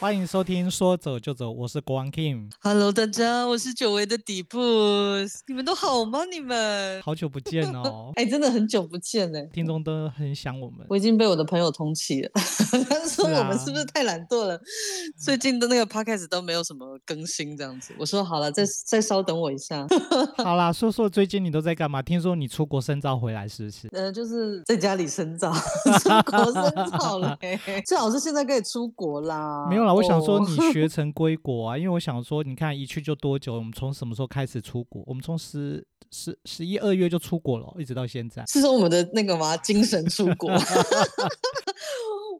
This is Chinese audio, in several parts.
欢迎收听说走就走，我是国王 Kim。Hello，大家，我是久违的底部，你们都好吗？你们？好久不见哦，哎、真的很久不见呢。听众都很想我们。我已经被我的朋友通气了，他说我们是不是太懒惰了？最近的那个 podcast 都没有什么更新，这样子。我说好了，再再稍等我一下。好啦，说说最近你都在干嘛？听说你出国深造回来是不是？呃，就是在家里深造，出国深造了、最好是现在可以出国啦。没有啦，我想说哦 你学成归国啊，因为我想说，你看一去就多久？我们从什么时候开始出国？我们从十十十一二月就出国了，一直到现在。是说我们的那个吗？精神出国。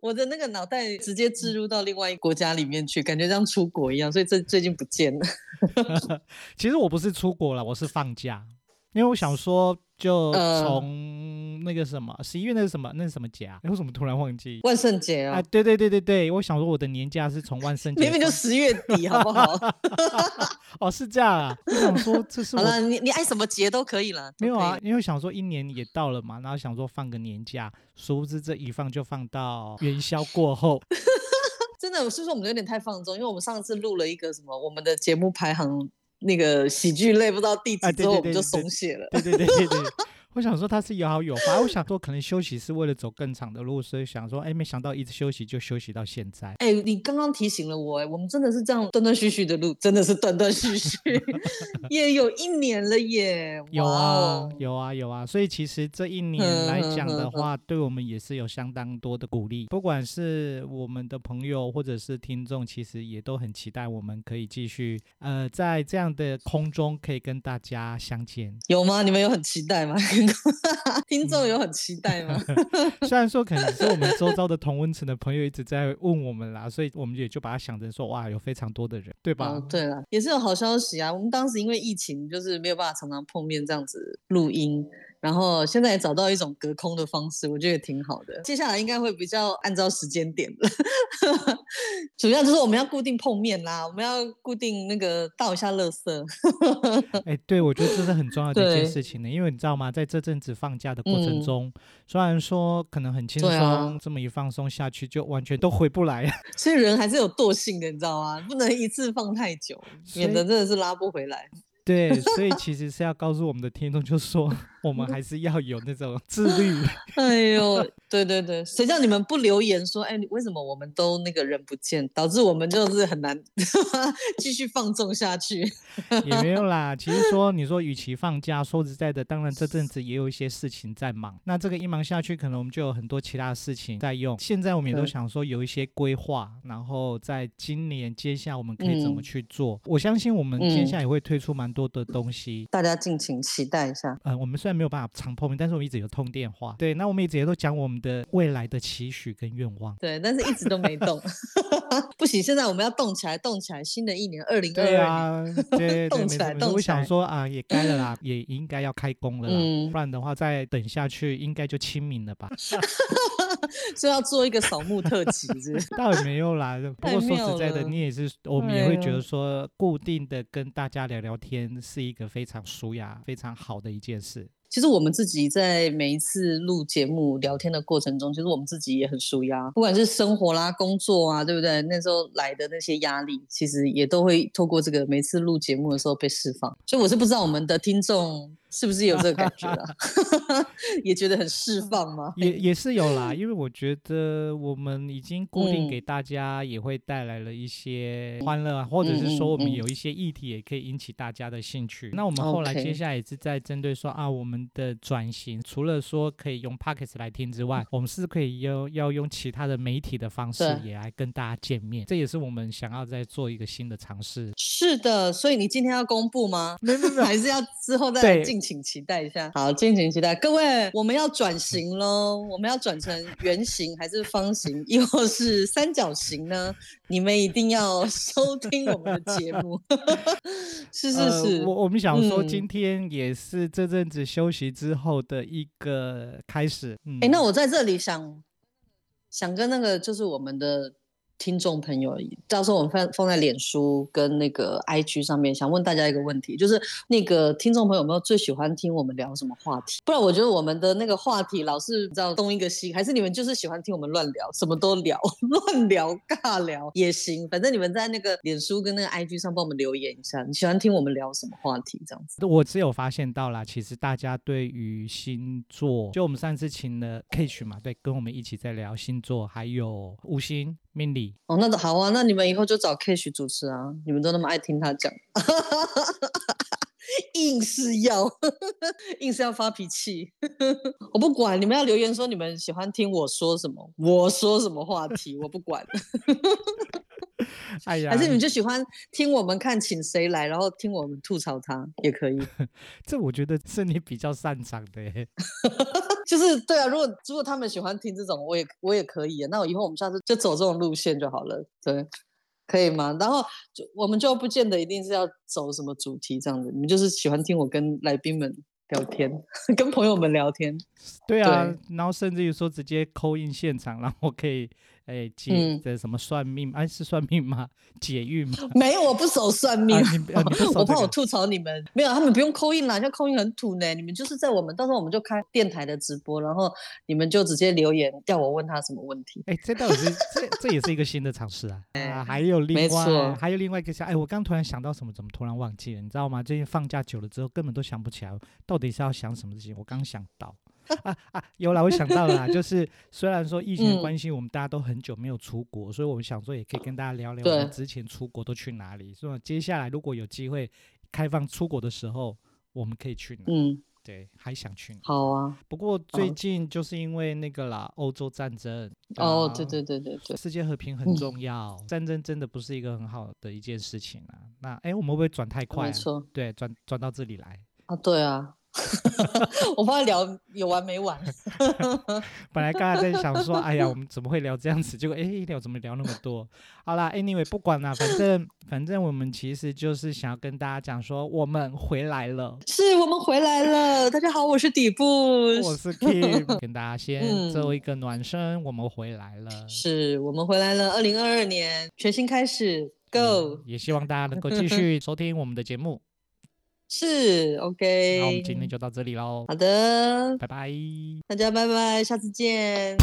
我的那个脑袋直接置入到另外一个国家里面去，感觉像出国一样，所以这最近不见了。其实我不是出国了，我是放假，因为我想说，就呃从那个什么十一月那是什么那是什么节啊？哎为什么突然忘记？万圣节啊啊，，对对对对对，我想说我的年假是从万圣节明明就十月底，好不好？哦是这样啊，我想说这是我好了，你你爱什么节都可以啦。都可以没有啊，，因为想说一年也到了嘛，然后想说放个年假，殊不知这一放就放到元宵过后。真的是不是我们有点太放纵？因为我们上次录了一个什么，我们的节目排行那个喜剧类不知道第几啊对之后，我们就松懈了。对对对对对，我想说他是有好有坏，我想说可能休息是为了走更长的路，所以想说，哎，没想到一直休息就休息到现在。哎、你刚刚提醒了我、哎，我们真的是这样断断续续的路，真的是断断续续，也有一年了耶。有啊哦，有啊，有啊，所以其实这一年哼来讲的话，对我们也是有相当多的鼓励。不管是我们的朋友或者是听众，其实也都很期待我们可以继续呃，在这样的空中可以跟大家相见。有吗？你们有很期待吗？听众有很期待吗？虽然说可能是我们周遭的同温层的朋友一直在问我们啦，所以我们也就把它想成说，哇，有非常多的人，对吧？哦，对了，也是有好消息啊。我们当时因为疫情，就是没有办法常常碰面这样子录音，然后现在也找到一种隔空的方式，我觉得也挺好的。接下来应该会比较按照时间点了，主要就是我们要固定碰面啦，我们要固定那个倒一下垃圾。哎，对，我觉得这是很重要的一件事情呢，因为你知道吗，在这阵子放假的过程嗯中，虽然说可能很轻松，这么一放松下去，就完全都回不来。所以人还是有惰性的，你知道吗？不能一次放太久，免得真的是拉不回来。对，所以其实是要告诉我们的听众，就是说我们还是要有那种自律。哎呦，对对对，谁叫你们不留言说，哎，为什么我们都那个人不见，导致我们就是很难 继续放纵下去？也没有啦，其实说你说，与其放假，说实在的，当然这阵子也有一些事情在忙。那这个一忙下去，可能我们就有很多其他的事情在用。现在我们也都想说有一些规划，然后在今年接下来我们可以怎么嗯去做。我相信我们接嗯下来也会推出蛮多的东西。大家敬请期待一下。呃，我们虽然没有办法常碰面，但是我们一直有通电话。对，那我们一直也都讲我们的未来的期许跟愿望。对，但是一直都没动，不行，现在我们要动起来，动起来！新的一年，二零二对二年，啊，对 动起来动起来说啊，也该了啦，也应该要开工了啦，嗯不然的话再等下去应该就清明了吧？就要做一个扫墓特辑，是不是？倒也没有啦。不太过说实在的，你也是，我们也哎会觉得呦说，固定的跟大家聊聊天是一个非常舒雅、非常好的一件事。其实我们自己在每一次录节目聊天的过程中，其实我们自己也很舒压，不管是生活啦、工作啊，对不对？那时候来的那些压力，其实也都会透过这个每次录节目的时候被释放。所以我是不知道我们的听众是不是有这个感觉啦，也觉得很释放吗？也也是有啦，因为我觉得我们已经固定嗯给大家，也会带来了一些欢乐啊，或者是说我们有一些议题也可以引起大家的兴趣。那我们后来接下来也是在针对说啊，我们的转型，除了说可以用 Pockets 来听之外，我们是可以要要用其他的媒体的方式也来跟大家见面，这也是我们想要再做一个新的尝试。是的，所以你今天要公布吗？没有没有没 还是要之后再来对敬请期待一下。好，敬请期待，各位，我们要转型 喽，我们要转成圆形还是方形，又或是三角形呢？你们一定要收听我们的节目。是是呃是，我我们想说，嗯今天也是这阵子休息之后的一个开始。嗯，哎、那我在这里想想跟那个就是我们的听众朋友，到时候我们放放在脸书跟那个 IG 上面，想问大家一个问题，就是那个听众朋友有没有最喜欢听我们聊什么话题？不然我觉得我们的那个话题老是知道东一个西，还是你们就是喜欢听我们乱聊，什么都聊，乱聊尬聊也行，反正你们在那个脸书跟那个 IG 上帮我们留言一下，你喜欢听我们聊什么话题？这样子，我只有发现到啦，其实大家对于星座，就我们上次请了 Kage 嘛，对，跟我们一起在聊星座，还有五星。命理哦，那好啊，那你们以后就找 Kish 主持啊，你们都那么爱听他讲，硬是要，硬是要发脾气，我不管，你们要留言说你们喜欢听我说什么，我说什么话题，我不管。哎呀，还是你们就喜欢听我们看请谁来，然后听我们吐槽他也可以。这我觉得是你比较擅长的。就是对啊，如果如果他们喜欢听这种，我也我也可以。那我以后我们下次就走这种路线就好了，对，可以吗？然后就我们就不见得一定是要走什么主题这样子，你们就是喜欢听我跟来宾们聊天，跟朋友们聊天。对啊，然后甚至于说直接扣印现场，然后可以。哎，解这什么算命？哎，是算命吗？解运吗？没有，我不守算命。我怕我吐槽你们。没有，他们不用扣印啦，像扣印很土呢。你们就是在我们到时候我们就开电台的直播，然后你们就直接留言，叫我问他什么问题。哎，这倒是这这也是一个新的尝试啊。啊，还有另外还有另外一个想，哎，我刚突然想到什么，怎么突然忘记了？你知道吗？最近放假久了之后，根本都想不起来到底是要想什么事情。我刚想到。啊啊，有啦，我想到了，就 是虽然说疫情的关系，我们大家都很久没有出国，所以我们想说也可以跟大家聊聊我们之前出国都去哪里。所以接下来如果有机会开放出国的时候，我们可以去哪？嗯，对，还想去哪？好啊。不过最近就是因为那个啦，欧洲战争。哦，对对对对对。世界和平很重要，战争真的不是一个很好的一件事情啊。那哎，我们会不会转太快？没错。对，转转到这里来。啊，对啊。我怕聊有完没完。本来刚才在想说，哎呀，我们怎么会聊这样子？结果哎，聊怎么聊那么多？好啦 a n y w a y 不管了，反正反正我们其实就是想要跟大家讲说，我们回来了。是我们回来了，大家好，我是底部，我是 Kim，跟大家先做一个暖身，我们回来了。是我们回来了，二零二二年全新开始，Go！也希望大家能够继续收听我们的节目。是 OK，那我们今天就到这里喽。好的，拜拜，大家拜拜，下次见。